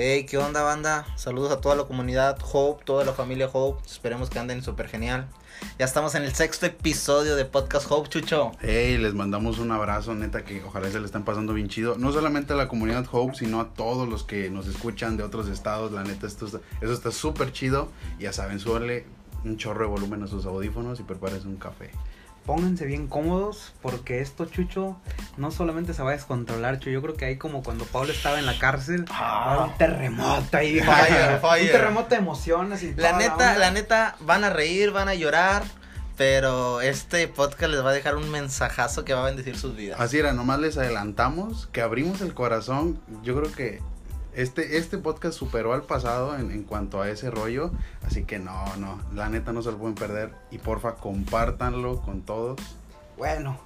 Hey, ¿qué onda, banda? Saludos a toda la comunidad Hope, toda la familia Hope. Esperemos que anden súper genial. Ya estamos en el sexto episodio de Podcast Hope, Chucho. Hey, les mandamos un abrazo, neta, que ojalá se le estén pasando bien chido. No solamente a la comunidad Hope, sino a todos los que nos escuchan de otros estados. La neta, esto está- eso está súper chido. Ya saben, súbale un chorro de volumen a sus audífonos y prepárense un café. Pónganse bien cómodos porque esto, Chucho, no solamente se va a descontrolar, Chucho. Yo creo que ahí como cuando Pablo estaba en la cárcel, Ah. un terremoto ahí. Fire, fire. Un terremoto de emociones y La neta, onda. la neta, van a reír, van a llorar. Pero este podcast les va a dejar un mensajazo que va a bendecir sus vidas. Así era, nomás les adelantamos que abrimos el corazón. Yo creo que este, este podcast superó al pasado en, en cuanto a ese rollo. Así que no, no, la neta no se lo pueden perder. Y porfa, compártanlo con todos. Bueno,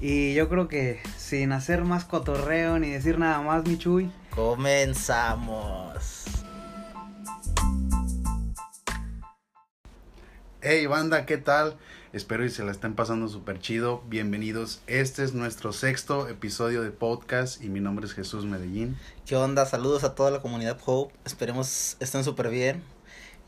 y yo creo que sin hacer más cotorreo ni decir nada más, mi Chuy, Comenzamos. Hey banda, ¿qué tal? Espero y se la estén pasando súper chido. Bienvenidos. Este es nuestro sexto episodio de podcast y mi nombre es Jesús Medellín. ¿Qué onda? Saludos a toda la comunidad Hope. Esperemos estén súper bien.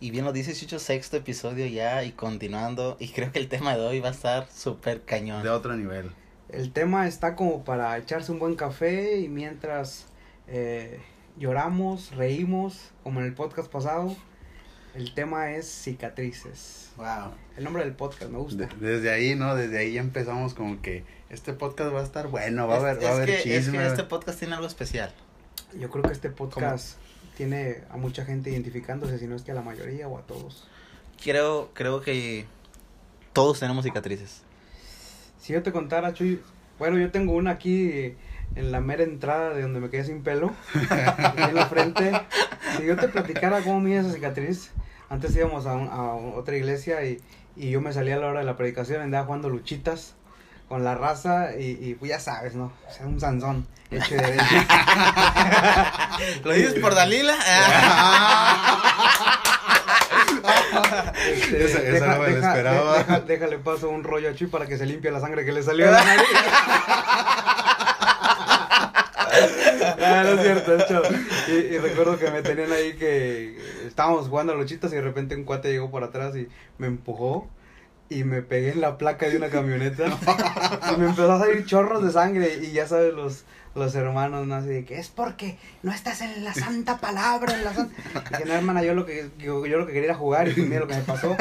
Y bien lo dice Chucho, sexto episodio ya y continuando. Y creo que el tema de hoy va a estar súper cañón. De otro nivel. el tema está como para echarse un buen café y mientras eh, lloramos, reímos, como en el podcast pasado, el tema es cicatrices. Wow. El nombre del podcast me gusta. De- desde ahí, ¿no? Desde ahí ya empezamos como que este podcast va a estar bueno, va a haber, es, va a es haber que, es chisme. que este podcast tiene algo especial. Yo creo que este podcast tiene a mucha gente identificándose, si no es que a la mayoría o a todos. Creo, creo que todos tenemos cicatrices. Si yo te contara, Chuy, bueno, yo tengo una aquí en la mera entrada de donde me quedé sin pelo, en la frente. Si yo te platicara cómo mide esa cicatriz, antes íbamos a, un- a otra iglesia y, y yo me salía a la hora de la predicación, andaba jugando luchitas con la raza y, y pues ya sabes, ¿no? O sea, un zanzón hecho de veces. ¿Lo dices por Dalila? Este, Esa- esa no me la esperaba. deja- déjale paso un rollo a Chuy para que se limpie la sangre que le salió de la nariz. Ah, no es cierto, hecho. Y, y recuerdo que me tenían ahí que estábamos jugando a luchitas y de repente un cuate llegó por atrás y me empujó y me pegué en la placa de una camioneta. Y me empezó a salir chorros de sangre y ya sabes los los hermanos no así de que es porque no estás en la santa palabra en la santa Dije, no hermana yo lo que yo, yo lo que quería era jugar y mira lo que me pasó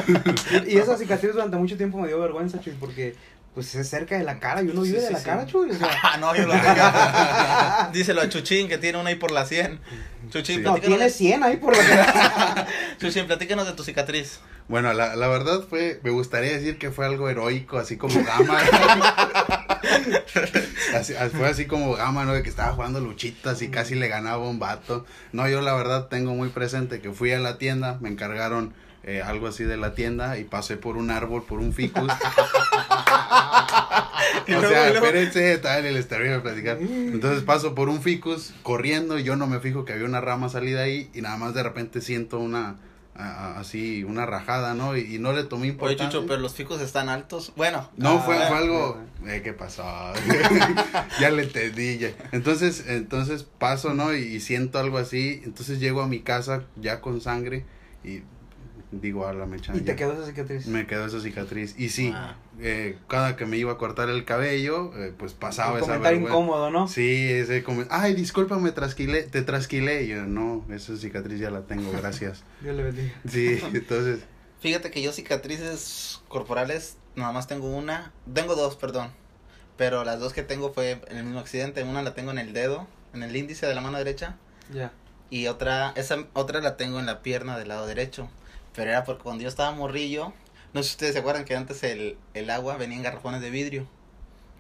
y, y esa cicatriz durante mucho tiempo me dio vergüenza Chuy porque pues es cerca de la cara y uno vive Sí, de sí, la sí. cara Chuy o sea, Ah, no, yo lo tengo. Díselo a Chuchín que tiene una ahí por la 100. Chuchín, Sí. no tiene 100 ahí por la cara Chuchín, platícanos de tu cicatriz. Bueno, la, la verdad fue, me gustaría decir que fue algo heroico, así como Gama. Así- fue así como Gama, ¿no? De que estaba jugando luchitas y casi le ganaba un vato. No, yo la verdad tengo muy presente que fui a la tienda, me encargaron eh, algo así de la tienda y pasé por un árbol, por un ficus. O sea, luego- espérense, tal, les termino de platicar. Entonces paso por un ficus corriendo y yo no me fijo que había una rama salida ahí y nada más de repente siento una, a- a- así, una rajada, ¿no? Y, y no le tomé Oye, importancia. Chucho, pero los ficos están altos. Bueno. No, ah, fue, fue bueno. algo... Eh, ¿Qué pasó? ya le entendí. ya. Entonces, entonces paso, ¿no? Y, y siento algo así. Entonces llego a mi casa ya con sangre y digo, a la mecha. y ya". te quedó esa cicatriz Me quedó esa cicatriz. Y sí, Ah. eh, cada que me iba a cortar el cabello, eh, pues pasaba esa comentario vergüenza. incómodo no Sí, ese como, ay, discúlpame, trasquilé, te trasquilé. Y yo, no, esa cicatriz ya la tengo, gracias. Dios le bendiga Sí, entonces, Fíjate que yo cicatrices corporales nada más tengo una. Tengo dos, perdón. Pero las dos que tengo fue en el mismo accidente. Una la tengo en el dedo, en el índice de la mano derecha. ya Y otra, esa otra la tengo en la pierna del lado derecho. Pero era porque cuando yo estaba morrillo, no sé si ustedes se acuerdan que antes el, el agua venía en garrafones de vidrio.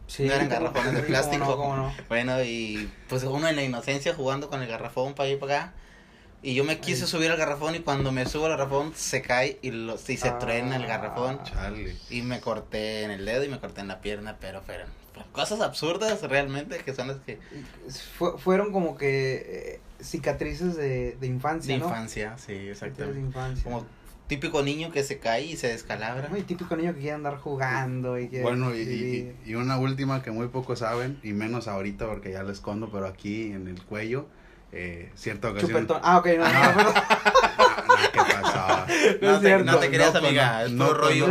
sí No eran garrafones de plástico. cómo no, cómo no. Bueno, y pues uno en la inocencia jugando con el garrafón para allá y para acá. Y yo me quise Ay. subir al garrafón y cuando me subo al garrafón se cae y, lo, y se Ah. truena el garrafón. chale. Y me corté en el dedo y me corté en la pierna, pero fueron cosas absurdas realmente que son las que... Fue- fueron como que eh, cicatrices de, de infancia, De ¿no? infancia, sí, Cicatrices de exactamente. infancia. Como típico niño que se cae y se descalabra. Muy típico niño que quiere andar jugando y que Bueno, y, y- y una última que muy pocos saben, y menos ahorita porque ya la escondo, pero aquí en el cuello, eh, cierta ocasión. Chupetón. Ah, ok, no, no, No. no, ¿Qué pasaba? no te- cierto. no te creas, cono- amiga, no rollo.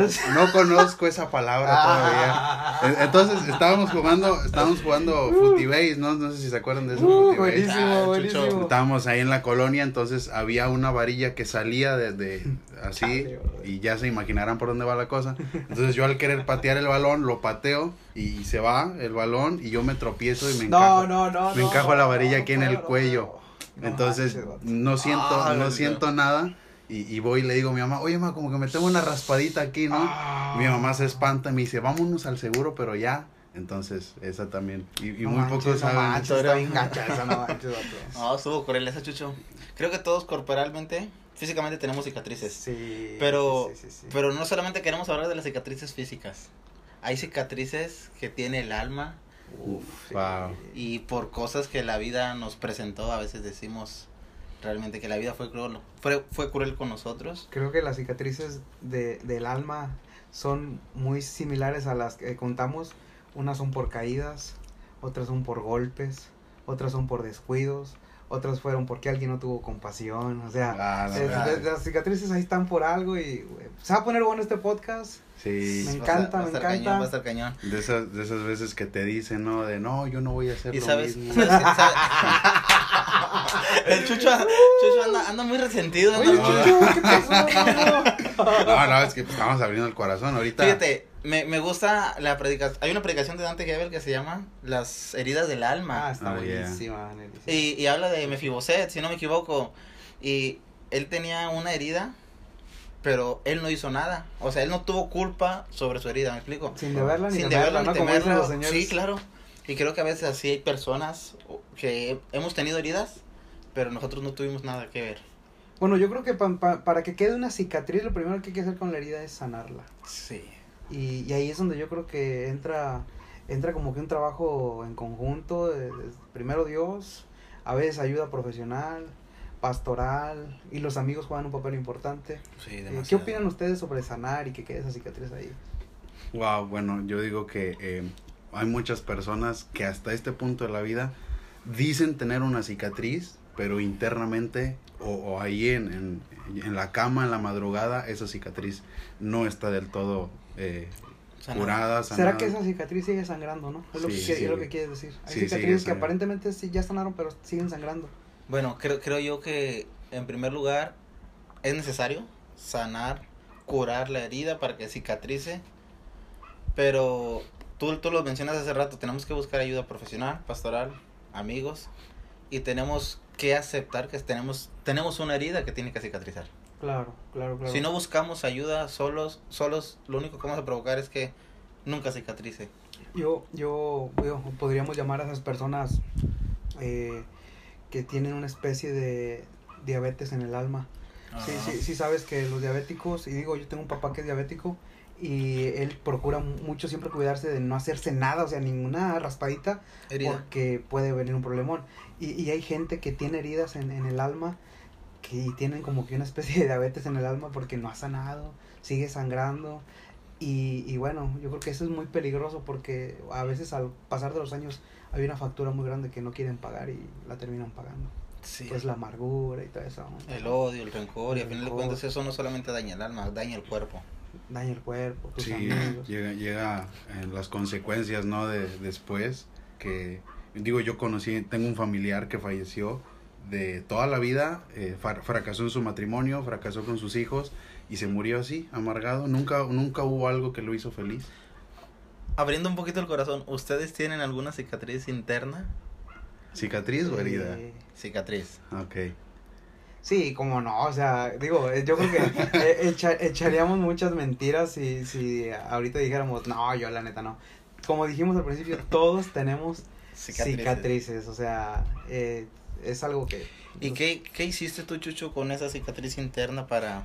conozco esa palabra todavía. Ah, En- Entonces estábamos jugando, estábamos jugando Futibase, ¿no? No sé si se acuerdan de eso. Uh, buenísimo, Ah, buenísimo. Estábamos ahí en la colonia, entonces había una varilla que salía desde así Chale, brother. y ya se imaginarán por dónde va la cosa. Entonces yo al querer patear el balón lo pateo y, se va el balón y yo me tropiezo y me encajo. No, no, no. me encajo la varilla aquí en el cuello. No Entonces no siento, Ah, no siento nada y, y voy y le digo a mi mamá, oye mamá, como que me tengo una raspadita aquí, ¿no? Ah. Mi mamá se espanta y me dice, vámonos al seguro, pero ya. Entonces, esa también. Y, y No muy manches, pocos no saben. manches, está bien gacha esa, no manches, vato. No, estuvo cruel esa, Chucho. Creo que todos corporalmente, físicamente tenemos cicatrices. Sí. Pero, sí, sí, sí. pero no solamente queremos hablar de las cicatrices físicas. Hay cicatrices que tiene el alma Uf, sí. Wow. y por cosas que la vida nos presentó, a veces decimos realmente que la vida fue cruel, fue, fue cruel con nosotros. Creo que las cicatrices de, del alma son muy similares a las que contamos. Unas son por caídas, otras son por golpes, otras son por descuidos, otras fueron porque alguien no tuvo compasión. O sea, Ah, es- las cicatrices ahí están por algo y güey, se va a poner bueno este podcast. Sí. Me Va a encanta, estar- va a me encanta. Cañón, va a estar cañón. De esas, de esas veces que te dicen, ¿no? De no, yo no voy a hacer Y lo sabes, mismo. el Chucho, Chucho anda, anda muy resentido. anda Oye, muy- Chucho, ¿qué pasó? No, no, es que estamos abriendo el corazón ahorita. Fíjate, me, me gusta la predicación. Hay una predicación de Dante Gebel que se llama Las heridas del alma. Ah, está Ah, buenísima. Y, y habla de Mefiboset, si no me equivoco. Y él tenía una herida, pero él no hizo nada. O sea, él no tuvo culpa sobre su herida, ¿me explico? Sin deberla ni Sin deberla ni ¿no? Temerla. señores. Sí, claro. Y creo que a veces así hay personas que hemos tenido heridas, pero nosotros no tuvimos nada que ver. Bueno, yo creo que pa- pa- para que quede una cicatriz, lo primero que hay que hacer con la herida es sanarla. Sí. Y, y ahí es donde yo creo que entra, entra como que un trabajo en conjunto. de- de- primero Dios, a veces ayuda profesional, pastoral, y los amigos juegan un papel importante. Sí, Eh, ¿Qué opinan ustedes sobre sanar y que quede esa cicatriz ahí? Wow, bueno, yo digo que eh, hay muchas personas que hasta este punto de la vida dicen tener una cicatriz, pero internamente o, o ahí en, en, en la cama, en la madrugada, esa cicatriz no está del todo eh, Sanada. curada, ¿Será sanada. que esa cicatriz sigue sangrando, no? Es lo, Sí, que, sí. es lo que quieres decir. Hay Sí, cicatrices que aparentemente sí ya sanaron, pero siguen sangrando. Bueno, creo, creo yo que en primer lugar es necesario sanar, curar la herida para que cicatrice. Pero tú, tú lo mencionas hace rato, tenemos que buscar ayuda profesional, pastoral, amigos. Y tenemos que aceptar que tenemos, tenemos una herida que tiene que cicatrizar. Claro, claro, claro. Si no buscamos ayuda solos, solos, lo único que vamos a provocar es que nunca cicatrice. Yo, yo, yo- podríamos llamar a esas personas eh, que tienen una especie de diabetes en el alma. Sí, Ah. sí, sí sabes que los diabéticos, y digo, yo tengo un papá que es diabético y él procura mucho siempre cuidarse de no hacerse nada, o sea, ninguna raspadita, Herida. porque puede venir un problemón. Y, y hay gente que tiene heridas en, en el alma que tienen como que una especie de diabetes en el alma porque no ha sanado, sigue sangrando. Y, y bueno, yo creo que eso es muy peligroso porque a veces al pasar de los años hay una factura muy grande que no quieren pagar y la terminan pagando. Sí. Que es la amargura y todo eso. El odio, el rencor, y El al final de cuentas eso no solamente daña el alma, daña el cuerpo. Daña el cuerpo, tus Sí, amigos. llega, llega en las consecuencias, ¿no? De después, que digo, yo conocí, tengo un familiar que falleció de toda la vida, eh, fra- fracasó en su matrimonio, fracasó con sus hijos y se murió así, amargado. Nunca, nunca hubo algo que lo hizo feliz. Abriendo un poquito el corazón, ¿ustedes tienen alguna cicatriz interna? ¿Cicatriz o herida? Eh, Cicatriz. Ok. Sí, como no, o sea, digo, eh, yo creo que eh, echa- echaríamos muchas mentiras si, si ahorita dijéramos, no, yo la neta no. Como dijimos al principio, todos tenemos Cicatrices. cicatrices, o sea, eh, es algo que... ¿Y qué, qué hiciste tú, Chucho, con esa cicatriz interna para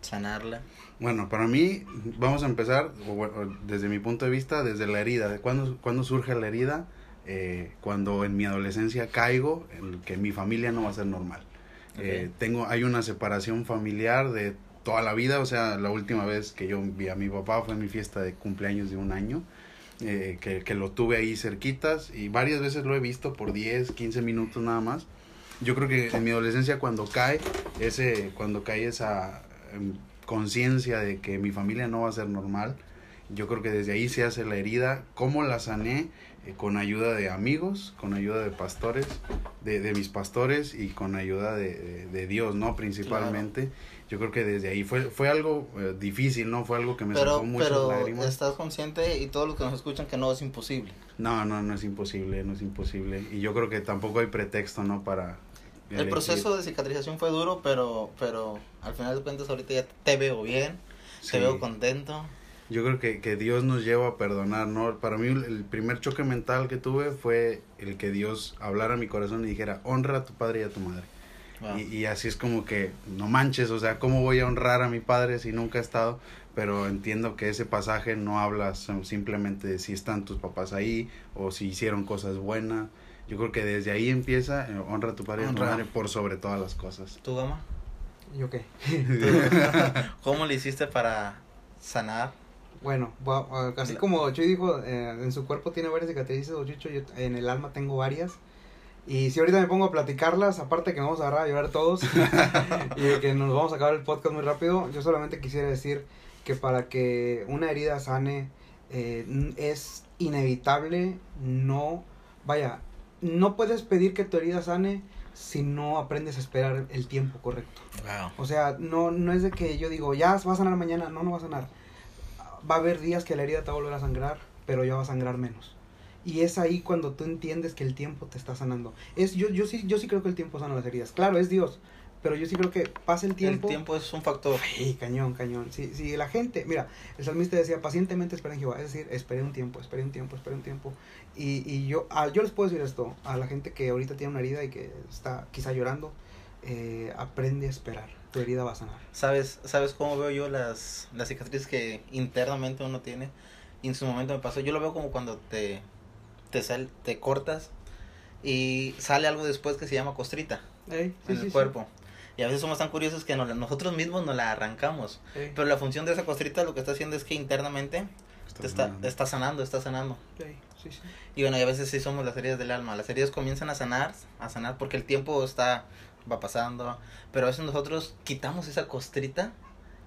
sanarla? Bueno, para mí, vamos a empezar, o desde mi punto de vista, desde la herida. ¿De cuándo, cuándo surge la herida? Eh, cuando en mi adolescencia caigo en que mi familia no va a ser normal. Eh, tengo, hay una separación familiar de toda la vida, o sea, la última vez que yo vi a mi papá fue en mi fiesta de cumpleaños de un año, eh, que, que lo tuve ahí cerquitas y varias veces lo he visto por 10, 15 minutos nada más. yo creo que en mi adolescencia cuando cae ese, cuando cae esa em, conciencia de que mi familia no va a ser normal, yo creo que desde ahí se hace la herida. ¿Cómo la sané? Eh, con ayuda de amigos, con ayuda de pastores, de, de mis pastores y con ayuda de, de, de Dios, ¿no? Principalmente. Yo creo que desde ahí fue, fue algo eh, difícil, ¿no? Fue algo que me Pero, sacó muchas pero lágrimas. estás consciente y todos los que nos escuchan que no es imposible. No, no, no es imposible, no es imposible. Y yo creo que tampoco hay pretexto, ¿no? Para... El elegir. proceso de cicatrización fue duro, pero, pero al final de cuentas ahorita ya te veo bien, Sí. te veo contento. Yo creo que, que Dios nos lleva a perdonar, ¿no? Para mí el- el primer choque mental que tuve fue el que Dios hablara a mi corazón y dijera, honra a tu padre y a tu madre. Wow. Y, y así es como que, no manches, o sea, ¿cómo voy a honrar a mi padre si nunca he estado? Pero entiendo que ese pasaje no habla sim- simplemente de si están tus papás ahí o si hicieron cosas buenas. Yo creo que desde ahí empieza, eh, honra a tu padre y a tu madre por sobre todas las cosas. ¿Tú, Gama? ¿Yo qué? ¿Cómo le hiciste para sanar? Bueno, así como Chuy dijo, eh, en su cuerpo tiene varias cicatrices, yo en el alma tengo varias. Y si ahorita me pongo a platicarlas, aparte que nos vamos a agarrar a llorar todos y que nos vamos a acabar el podcast muy rápido, yo solamente quisiera decir que para que una herida sane eh, es inevitable no, vaya, no puedes pedir que tu herida sane si no aprendes a esperar el tiempo correcto. Wow. O sea, no, no es de que yo digo, ya va a sanar mañana, no, no va a sanar. Va a haber días que la herida te va a volver a sangrar, pero ya va a sangrar menos. Y es ahí cuando tú entiendes que el tiempo te está sanando. Es, yo, yo, sí, yo sí creo que el tiempo sana las heridas. Claro, es Dios, pero yo sí creo que pasa el tiempo. El tiempo es un factor. Sí, cañón, cañón. Si, si la gente, mira, el salmista decía, pacientemente esperen en Jehová. Es decir, esperé un tiempo, esperé un tiempo, esperé un tiempo. Y, y yo, ah, yo les puedo decir esto, a la gente que ahorita tiene una herida y que está quizá llorando, eh, aprende a esperar. Tu herida va a sanar. ¿Sabes, ¿Sabes cómo veo yo las, las cicatrices que internamente uno tiene? Y en su momento me pasó. Yo lo veo como cuando te, te, sal, te cortas y sale algo después que se llama costrita Ey, sí, en sí, el sí. cuerpo. Y a veces somos tan curiosos que nos la- nosotros mismos nos la arrancamos. Ey, Pero la función de esa costrita lo que está haciendo es que internamente te está, sanando. está sanando, está sanando. ey, sí, sí. Y bueno, y a veces sí somos las heridas del alma. Las heridas comienzan a sanar, a sanar porque el tiempo está, va pasando. Pero a veces nosotros quitamos esa costrita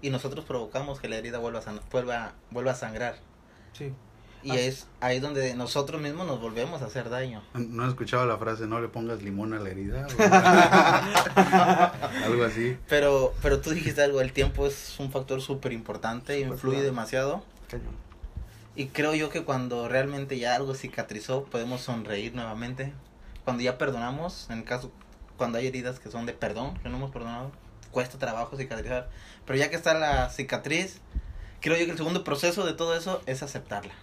y nosotros provocamos que la herida vuelva a, san- vuelva, vuelva a sangrar. Sí. Y Ah. es ahí donde nosotros mismos nos volvemos a hacer daño. ¿No has escuchado la frase, no le pongas limón a la herida? Algo así. Pero, pero tú dijiste algo, el tiempo es un factor súper importante, influye demasiado. Cañón. Y creo yo que cuando realmente ya algo cicatrizó, podemos sonreír nuevamente. Cuando ya perdonamos, en el caso, cuando hay heridas que son de perdón, que no hemos perdonado, cuesta trabajo cicatrizar. Pero ya que está la cicatriz, creo yo que el segundo proceso de todo eso es aceptarla.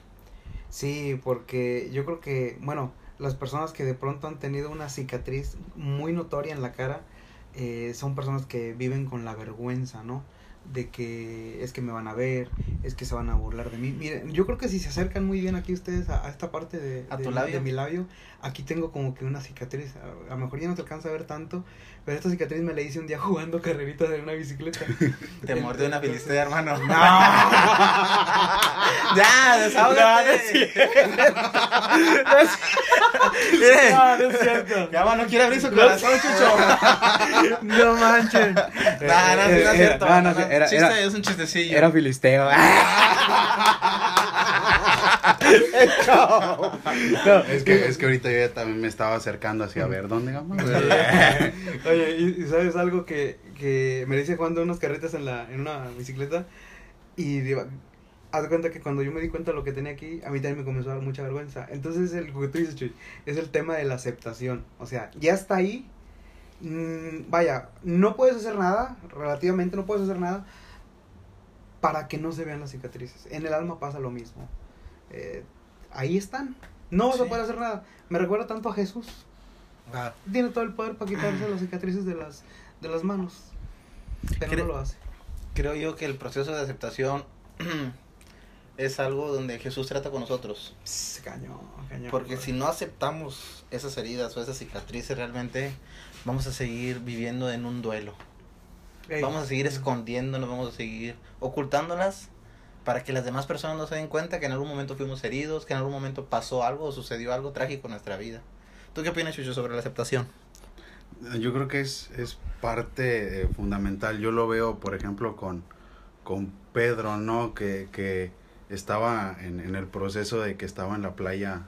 Sí, porque yo creo que, bueno, las personas que de pronto han tenido una cicatriz muy notoria en la cara eh, son personas que viven con la vergüenza, ¿no? De que es que me van a ver, es que se van a burlar de mí. Miren, yo creo que si se acercan muy bien aquí ustedes a, a esta parte de, ¿A de tu mi- labio? de mi labio, aquí tengo como que una cicatriz. A, a lo mejor ya no se alcanza a ver tanto, pero esta cicatriz me la hice un día jugando carreritas en una bicicleta. Te mordió una filistea, hermano. ¡No! ya, desahógate. No, no es cierto. ya no quiere abrir su corazón, chucho. No manchen. No, no, no es cierto. No, no, no, no. era- Chiste, era- es un chistecillo. Era filisteo. No, Es que, es que ahorita yo ya también me estaba acercando así a ver dónde vamos. Oye, y, y sabes algo que, que me dice jugando unas carretas en la en una bicicleta y digo, haz cuenta que cuando yo me di cuenta de lo que tenía aquí, a mí también me comenzó a dar mucha vergüenza. Entonces el lo que tú dices, Chuy, es el tema de la aceptación. O sea, ya está ahí. mm, vaya, no puedes hacer nada, relativamente no puedes hacer nada para que no se vean las cicatrices. En el alma pasa lo mismo. Eh, ahí están. No vas a Sí. poder hacer nada. Me recuerda tanto a Jesús Wow. tiene todo el poder para quitarse las cicatrices de las de las manos pero no lo hace Creo yo que el proceso de aceptación es algo donde Jesús trata con nosotros. Pss, cañón cañón Porque si no aceptamos esas heridas o esas cicatrices realmente, vamos a seguir viviendo en un duelo. Ey, Vamos a seguir escondiéndonos, vamos a seguir ocultándolas para que las demás personas no se den cuenta que en algún momento fuimos heridos, que en algún momento pasó algo o sucedió algo trágico en nuestra vida. ¿Tú qué opinas, Chucho, sobre la aceptación? Yo creo que es, es parte eh, fundamental. Yo lo veo, por ejemplo, con, con Pedro, ¿no? Que, que estaba en, en el proceso de que estaba en la playa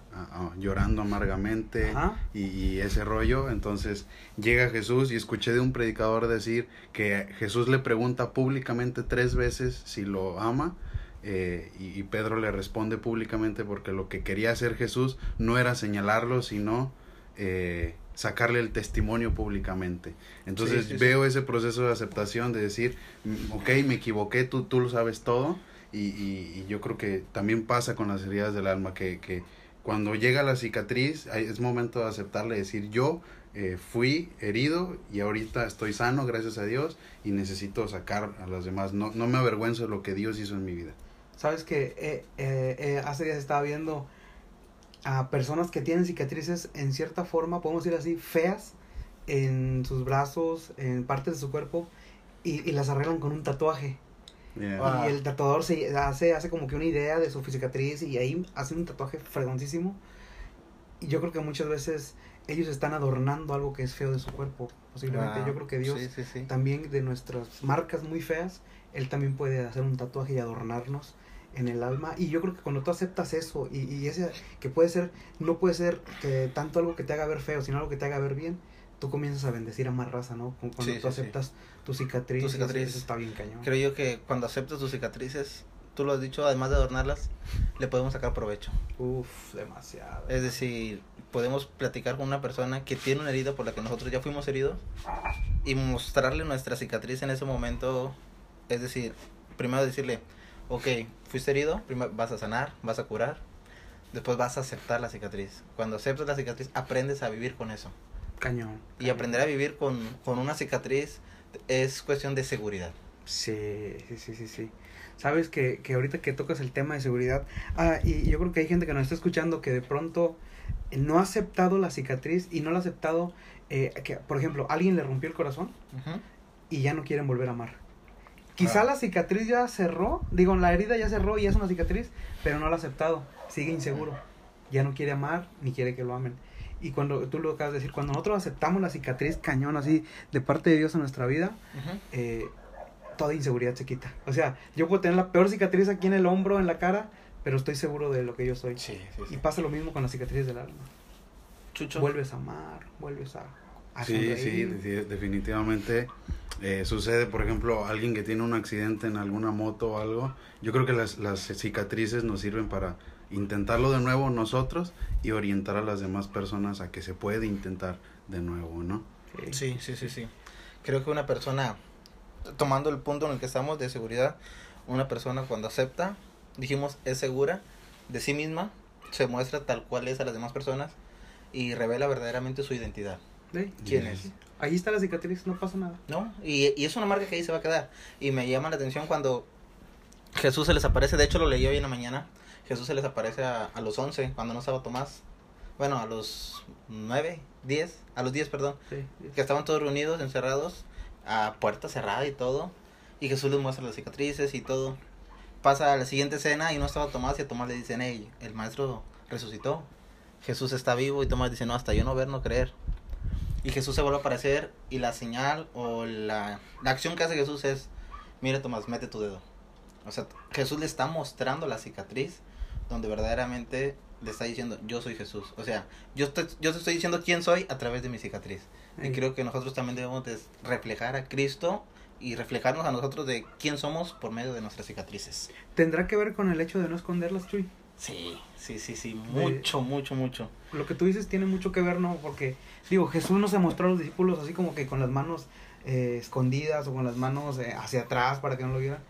llorando amargamente y ese rollo. Entonces llega Jesús y escuché de un predicador decir que Jesús le pregunta públicamente tres veces si lo ama. Eh, y, y Pedro le responde públicamente porque lo que quería hacer Jesús no era señalarlo, sino eh, sacarle el testimonio públicamente. Entonces Sí, sí, sí. veo ese proceso de aceptación, de decir, "Mm, ok, me equivoqué, tú, tú lo sabes todo. Y, y- y yo creo que también pasa con las heridas del alma, que, que cuando llega la cicatriz es momento de aceptarle, decir, yo eh, fui herido y ahorita estoy sano, gracias a Dios, y necesito sacar a los demás. No, no me avergüenzo de lo que Dios hizo en mi vida. Sabes que eh, eh, eh, hace días estaba viendo a personas que tienen cicatrices en cierta forma, podemos decir así, feas en sus brazos, en partes de su cuerpo, y, y las arreglan con un tatuaje. Yeah. Y el tatuador se hace, hace como que una idea de su cicatriz y ahí hace un tatuaje fregoncísimo. Y yo creo que muchas veces ellos están adornando algo que es feo de su cuerpo. Posiblemente Ah, yo creo que Dios Sí, sí, sí. también de nuestras marcas muy feas, Él también puede hacer un tatuaje y adornarnos en el alma. Y yo creo que cuando tú aceptas eso y, y ese que puede ser, no puede ser que tanto algo que te haga ver feo, sino algo que te haga ver bien, tú comienzas a bendecir a más raza, ¿no? Cu- Cuando tú aceptas tu cicatriz, Tu cicatriz. eso está bien cañón. Creo yo que cuando aceptas tus cicatrices, tú lo has dicho, además de adornarlas, le podemos sacar provecho. Uf, demasiado. Es decir, podemos platicar con una persona que tiene una herida por la que nosotros ya fuimos heridos y mostrarle nuestra cicatriz en ese momento. Es decir, primero decirle, ok, fuiste herido, primero vas a sanar, vas a curar, después vas a aceptar la cicatriz. Cuando aceptas la cicatriz, aprendes a vivir con eso. Cañón. Y cañón. aprender a vivir con, con una cicatriz es cuestión de seguridad. Sí, sí, sí, sí, sí. Sabes que, que ahorita que tocas el tema de seguridad, ah, y yo creo que hay gente que nos está escuchando que de pronto no ha aceptado la cicatriz y no la ha aceptado, eh, que por ejemplo, alguien le rompió el corazón y ya no quieren volver a amar. Quizá Ah. la cicatriz ya cerró, digo, la herida ya cerró y es una cicatriz, pero no la ha aceptado, sigue inseguro, ya no quiere amar ni quiere que lo amen. Y cuando tú lo acabas de decir, cuando nosotros aceptamos la cicatriz cañón así de parte de Dios en nuestra vida, eh, toda inseguridad se quita. O sea, yo puedo tener la peor cicatriz aquí en el hombro, en la cara, pero estoy seguro de lo que yo soy. Sí, sí, sí. Y pasa lo mismo con las cicatrices del alma. Chucho. Vuelves a amar, vuelves a, a Sí, sí, definitivamente eh, sucede, por ejemplo, alguien que tiene un accidente en alguna moto o algo. Yo creo que las, las cicatrices nos sirven para intentarlo de nuevo nosotros y orientar a las demás personas a que se puede intentar de nuevo, ¿no? Sí, sí, sí, sí. Creo que una persona, tomando el punto en el que estamos de seguridad, una persona cuando acepta, dijimos, es segura de sí misma, se muestra tal cual es a las demás personas y revela verdaderamente su identidad. Sí. ¿Quién es? Ahí está la cicatriz, no pasa nada. ¿No? Y, y es una marca que ahí se va a quedar. Y me llama la atención cuando Jesús se les aparece, de hecho lo leí hoy en la mañana, Jesús se les aparece a, a los 11, cuando no estaba Tomás. Bueno, a los 9, 10, a los 10, perdón. Sí, que estaban todos reunidos, encerrados, a puerta cerrada y todo. Y Jesús les muestra las cicatrices y todo. Pasa a la siguiente escena y no estaba Tomás y a Tomás le dicen, hey, el maestro resucitó. Jesús está vivo y Tomás dice, no, hasta yo no ver, no creer. Y Jesús se vuelve a aparecer y la señal o la, la acción que hace Jesús es, mire Tomás, mete tu dedo. O sea, Jesús le está mostrando la cicatriz donde verdaderamente le está diciendo, yo soy Jesús. O sea, yo, estoy, yo te estoy diciendo quién soy a través de mi cicatriz. Y creo que nosotros también debemos de reflejar a Cristo y reflejarnos a nosotros de quién somos por medio de nuestras cicatrices. ¿Tendrá que ver con el hecho de no esconderlas, Chuy? Sí, sí, sí, sí, mucho, mucho, mucho. Lo que tú dices tiene mucho que ver, ¿no? Porque, digo, Jesús no se mostró a los discípulos así como que con las manos eh, escondidas o con las manos eh, hacia atrás para que no lo vieran.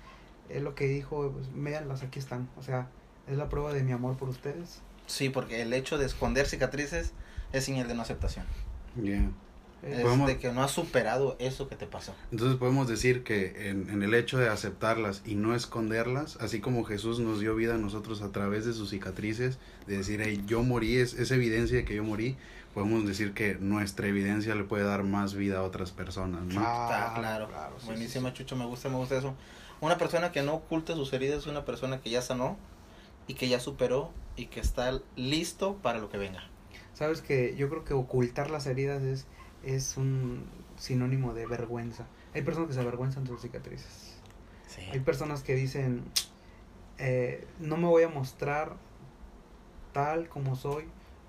Él lo que dijo, pues, véanlas, aquí están. O sea, es la prueba de mi amor por ustedes. Sí, porque el hecho de esconder cicatrices es señal de no aceptación. Yeah. Eh, Es Podemos- de que no has superado eso que te pasó. Entonces podemos decir que en, en el hecho de aceptarlas y no esconderlas, así como Jesús nos dio vida a nosotros a través de sus cicatrices, de decir, hey, yo morí, es, es evidencia de que yo morí, podemos decir que nuestra evidencia le puede dar más vida a otras personas, ¿no? Ah, Está claro. claro, sí, Buenísima, sí, Chucho, me gusta, me gusta eso. Una persona que no oculta sus heridas es una persona que ya sanó y que ya superó y que está listo para lo que venga. Sabes que yo creo que ocultar las heridas es es un sinónimo de vergüenza. Hay personas que se avergüenzan de sus cicatrices. Sí. Hay personas que dicen, eh, no me voy a mostrar tal como soy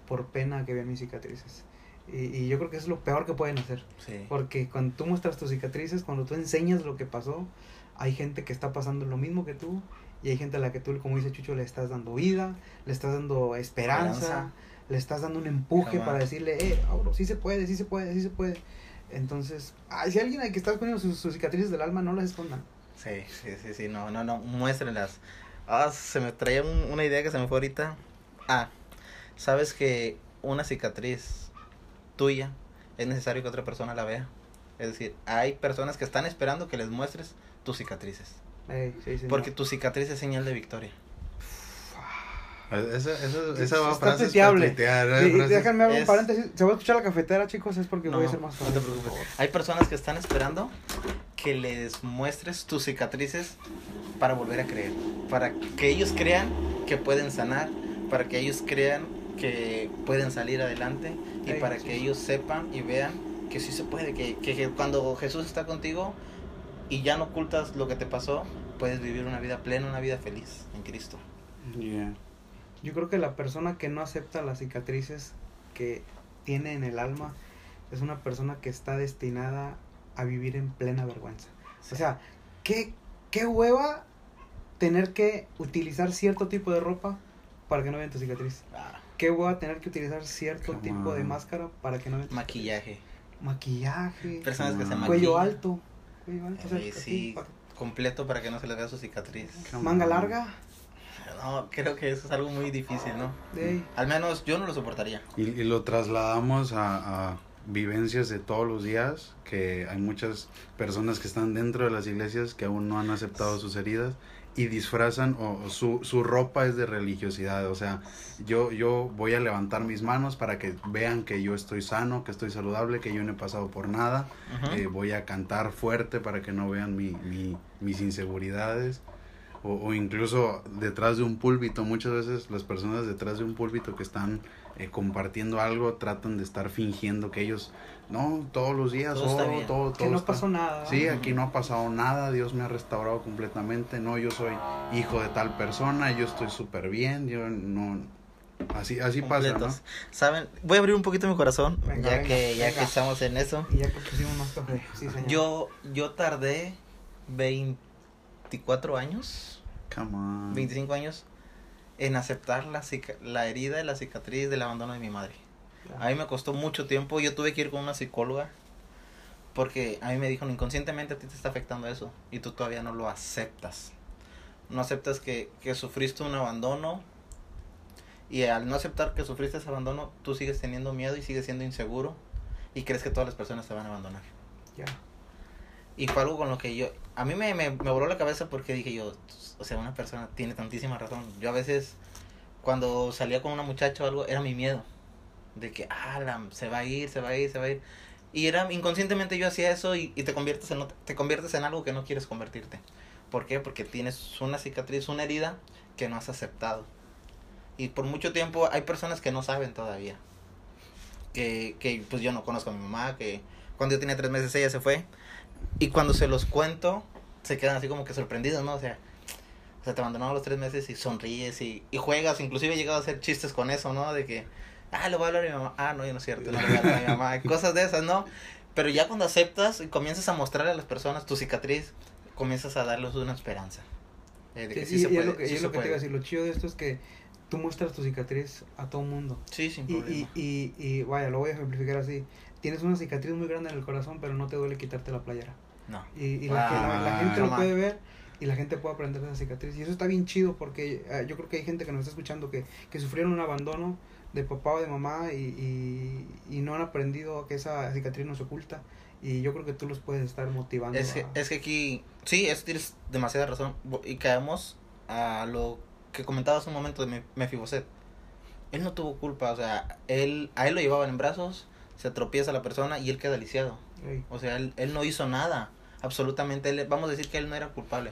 por pena que vean mis cicatrices. Y, y yo creo que eso es lo peor que pueden hacer. Sí. Porque cuando tú muestras tus cicatrices, cuando tú enseñas lo que pasó, hay gente que está pasando lo mismo que tú. Y hay gente a la que tú, como dice Chucho, le estás dando vida, le estás dando esperanza, Esperanza. Le estás dando un empuje Jamás. para decirle, eh, Auro, sí se puede, sí se puede, sí se puede. Entonces, ay, si alguien hay que está escondiendo sus, sus cicatrices del alma, no las escondan. Sí, sí, sí, sí, no, no, no, muéstrenlas. Ah, se me traía un- una idea que se me fue ahorita. Ah, sabes que una cicatriz tuya es necesario que otra persona la vea. Es decir, hay personas que están esperando que les muestres tus cicatrices. Ey, sí, señor. Porque tu cicatriz es señal de victoria. Esa, esa, esa va Está tuiteable. para tuitear, ¿eh? Sí, y déjame hago un es- paréntesis. Se va a escuchar la cafetera, chicos, es porque voy a No, ser más no te preocupes. Hay personas que están esperando que les muestres tus cicatrices para volver a creer. Para que ellos crean que pueden sanar. Para que ellos crean que pueden salir adelante. Y Ey, para sí, que sí. ellos sepan y vean que sí se puede. Que, que, que cuando Jesús está contigo y ya no ocultas lo que te pasó, puedes vivir una vida plena, una vida feliz en Cristo. Yeah. Yo creo que la persona que no acepta las cicatrices que tiene en el alma es una persona que está destinada a vivir en plena vergüenza. O sea, ¿qué, qué hueva tener que utilizar cierto tipo de ropa para que no vean tu cicatriz? Ah, ¿Qué hueva tener que utilizar cierto Come tipo de máscara para que no vean tu maquillaje. cicatriz? Maquillaje, Personas que se on. cuello maquillan. alto. Cuello alto, o sea, Eh, así, sí, completo para que no se les vea su cicatriz. Come manga on. larga. No, creo que eso es algo muy difícil, ¿no? Ey, Al menos yo no lo soportaría. Y, y lo trasladamos a, a vivencias de todos los días, que hay muchas personas que están dentro de las iglesias que aún no han aceptado sus heridas y disfrazan o, o su, su ropa es de religiosidad, o sea, yo, yo voy a levantar mis manos para que vean que yo estoy sano, que estoy saludable, que yo no he pasado por nada, eh, voy a cantar fuerte para que no vean mi, mi- mis inseguridades. O, o incluso detrás de un púlpito, muchas veces las personas detrás de un púlpito que están eh, compartiendo algo tratan de estar fingiendo que ellos, no, todos los días, Todo oh, bien. todo, que todo no está- pasó nada. Sí, aquí no ha pasado nada, Dios me ha restaurado completamente, no, yo soy hijo de tal persona, yo estoy súper bien, yo no... Así, así pasa, ¿no? ¿Saben? Voy a abrir un poquito mi corazón, Venga, ya venga, que ya venga. que estamos en eso. Y ya que pusimos más café. Sí, señor. Yo yo tardé 24 años, Come on. 25 años en aceptar la la herida y la cicatriz del abandono de mi madre. A mí me costó mucho tiempo, yo tuve que ir con una psicóloga porque a mí me dijo inconscientemente a ti te está afectando eso y tú todavía no lo aceptas. No aceptas que, que sufriste un abandono y al no aceptar que sufriste ese abandono, tú sigues teniendo miedo y sigues siendo inseguro y crees que todas las personas te van a abandonar. Ya. Y fue algo con lo que yo, a mí me, me, me voló la cabeza porque dije yo, o sea, una persona tiene tantísima razón. Yo a veces, cuando salía con una muchacha o algo, era mi miedo. De que, ah, se va a ir, se va a ir, se va a ir. Y era, inconscientemente yo hacía eso y, y te, conviertes en, te conviertes en algo que no quieres convertirte. ¿Por qué? Porque tienes una cicatriz, una herida que no has aceptado. Y por mucho tiempo hay personas que no saben todavía. Que, que pues yo no conozco a mi mamá, que cuando yo tenía tres meses ella se fue. Y cuando se los cuento, se quedan así como que sorprendidos, ¿no? O sea, o sea te abandonaron los tres meses y sonríes y, y juegas. Inclusive he llegado a hacer chistes con eso, ¿no? De que, ah, le voy a hablar a mi mamá. Ah, no, ya no es cierto, no le voy a hablar a mi mamá. Cosas de esas, ¿no? Pero ya cuando aceptas y comienzas a mostrarle a las personas tu cicatriz, comienzas a darles una esperanza. eh, de que Sí, sí y, se y es lo que, sí es lo que te iba a puede. decir. Lo chido de esto es que tú muestras tu cicatriz a todo mundo. Sí, sin Y, problema. y, y, y vaya, lo voy a ejemplificar así. Tienes una cicatriz muy grande en el corazón, pero no te duele quitarte la playera. No. Y, y la, que la- la Ah, gente lo jamás. puede ver y la gente puede aprender de esa cicatriz. Y eso está bien chido porque eh, yo creo que hay gente que nos está escuchando que, que sufrieron un abandono de papá o de mamá y, y, y no han aprendido que esa cicatriz no se oculta. Y yo creo que tú los puedes estar motivando. Es que, a- es que aquí, sí, es, tienes demasiada razón. Y caemos a lo que comentabas un momento de Me- Mefiboset. Él no tuvo culpa, o sea, él, a él lo llevaban en brazos, se tropieza la persona y él queda lisiado. O sea, él, él no hizo nada, absolutamente. Él, vamos a decir que él no era culpable.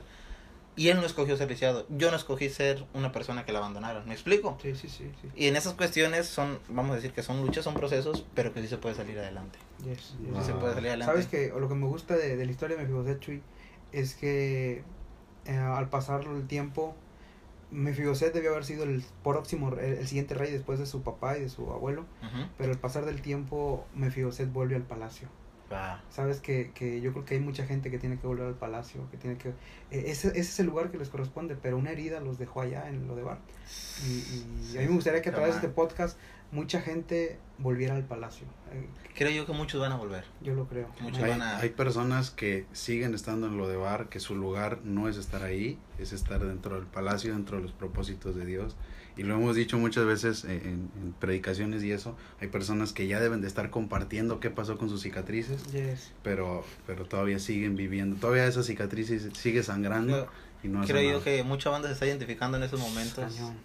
Y él no escogió ser lisiado. Yo no escogí ser una persona que la abandonaron. ¿Me explico? Sí, sí, sí, sí. Y en esas cuestiones son, vamos a decir que son luchas, son procesos, pero que sí se puede salir adelante. Yes, Sí yes. se puede salir adelante. Sabes que lo que me gusta de, de la historia de Mefiboset Chuy es que eh, al pasar el tiempo Mefiboset debió haber sido el próximo el, el siguiente rey después de su papá y de su abuelo, pero al pasar del tiempo Mefiboset vuelve al palacio. Va. Sabes que, que yo creo que hay mucha gente que tiene que volver al palacio, que tiene que... eh, ese, ese es el lugar que les corresponde, pero una herida los dejó allá en lo de Bar. Y, y a mí me gustaría que a través de este podcast mucha gente volviera al palacio. Eh, Creo yo que muchos van a volver. yo lo creo. Muchos Hay, van a- hay personas que siguen estando en lo de bar, que su lugar no es estar ahí, es estar dentro del palacio, dentro de los propósitos de Dios. Y lo hemos dicho muchas veces en, en- predicaciones y eso. Hay personas que ya deben de estar compartiendo qué pasó con sus cicatrices, Yes. pero, pero todavía siguen viviendo. Todavía esa cicatriz sigue sangrando y no Creo yo que mucha banda se está identificando en esos momentos. Cañón.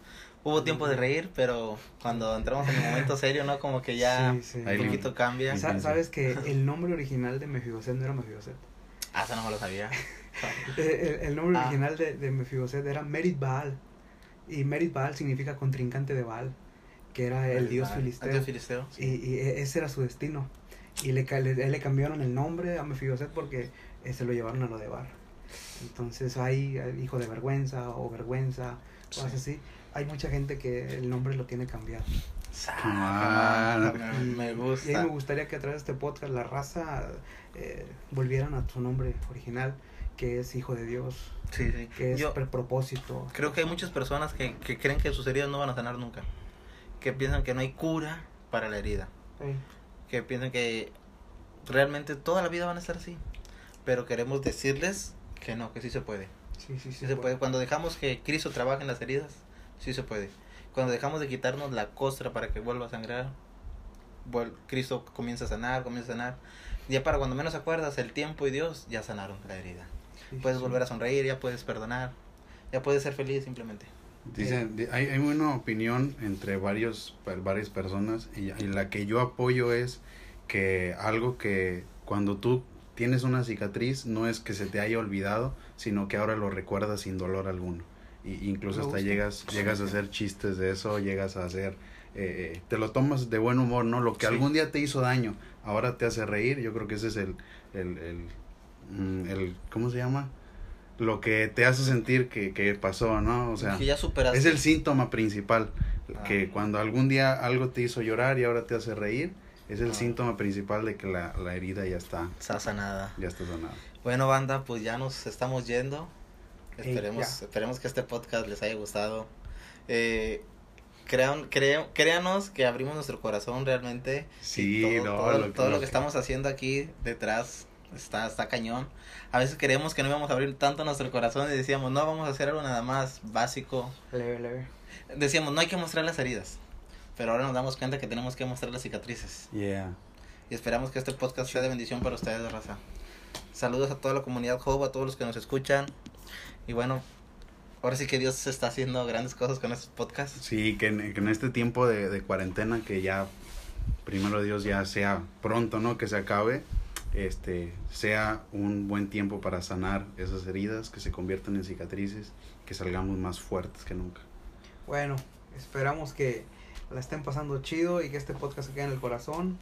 Hubo tiempo de reír, pero cuando entramos en el momento serio, ¿no? Como que ya Sí, sí. Un poquito cambia. Sa- Sabes que el nombre original de Mefiboset no era Mefiboset. Ah, eso no me lo sabía. El, el nombre Ah. original de, de Mefiboset era Merit Baal. Y Merit Baal significa contrincante de Baal, que era el dios filisteo. dios filisteo. Y, y e- ese era su destino. Y le, le, le cambiaron el nombre a Mefiboset porque eh, se lo llevaron a lo de Bar. Entonces hay eh, hijo de vergüenza o vergüenza, cosas así. Hay mucha gente que el nombre lo tiene cambiado. Ah, me, me Y a mí gusta. me gustaría que a través de este podcast la raza eh, volvieran a su nombre original, que es hijo de Dios, Sí, sí. que es Yo propósito. creo que hay muchas personas que, que creen que sus heridas no van a sanar nunca. Que piensan que no hay cura para la herida. Sí. Que piensan que realmente toda la vida van a estar así. Pero queremos decirles que no, que sí se puede. Sí, sí, sí. Sí se puede. Cuando dejamos que Cristo trabaje en las heridas, sí se puede. Cuando dejamos de quitarnos la costra para que vuelva a sangrar, vuel- Cristo comienza a sanar, comienza a sanar. Ya para cuando menos acuerdas, el tiempo y Dios ya sanaron la herida. Sí, Puedes sí. volver a sonreír, ya puedes perdonar, ya puedes ser feliz simplemente. Dicen, di- hay, hay una opinión entre varios, varias personas y, y la que yo apoyo es que algo que cuando tú tienes una cicatriz no es que se te haya olvidado, sino que ahora lo recuerdas sin dolor alguno. Y incluso Me hasta gusta. llegas, llegas a hacer chistes de eso, llegas a hacer, eh, te lo tomas de buen humor, ¿no? Lo que Sí. algún día te hizo daño, ahora te hace reír, yo creo que ese es el, el, el, el ¿cómo se llama? Lo que te hace sentir que, que pasó, ¿no? O sea, que ya superaste. es el síntoma principal, Ah. que cuando algún día algo te hizo llorar y ahora te hace reír, es el Ah. síntoma principal de que la, la herida ya está, Está sanada. ya está sanada. Bueno, banda, pues ya nos estamos yendo. Esperemos, esperemos que este podcast les haya gustado. Eh, crean, creo- créanos que abrimos nuestro corazón realmente. Sí, Y todo, no, todo, lo- todo lo lo que que- estamos haciendo aquí detrás está, está cañón. A veces creemos que no íbamos a abrir tanto nuestro corazón y decíamos, no, vamos a hacer algo nada más básico. Leve, leve. Decíamos, no hay que mostrar las heridas. Pero ahora nos damos cuenta que tenemos que mostrar las cicatrices. Yeah. Y esperamos que este podcast sea de bendición para ustedes, raza. Saludos a toda la comunidad Job, a todos los que nos escuchan. Y bueno, ahora sí que Dios está haciendo grandes cosas con estos podcasts. Sí, que en, que en este tiempo de, de cuarentena, que ya, primero Dios, ya sea pronto, ¿no? Que se acabe, este, sea un buen tiempo para sanar esas heridas, que se conviertan en cicatrices, que salgamos más fuertes que nunca. Bueno, esperamos que la estén pasando chido y que este podcast se quede en el corazón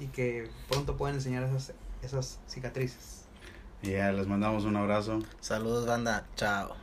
y que pronto puedan enseñar esas, esas cicatrices. Ya, les mandamos un abrazo. Saludos, banda. Chao.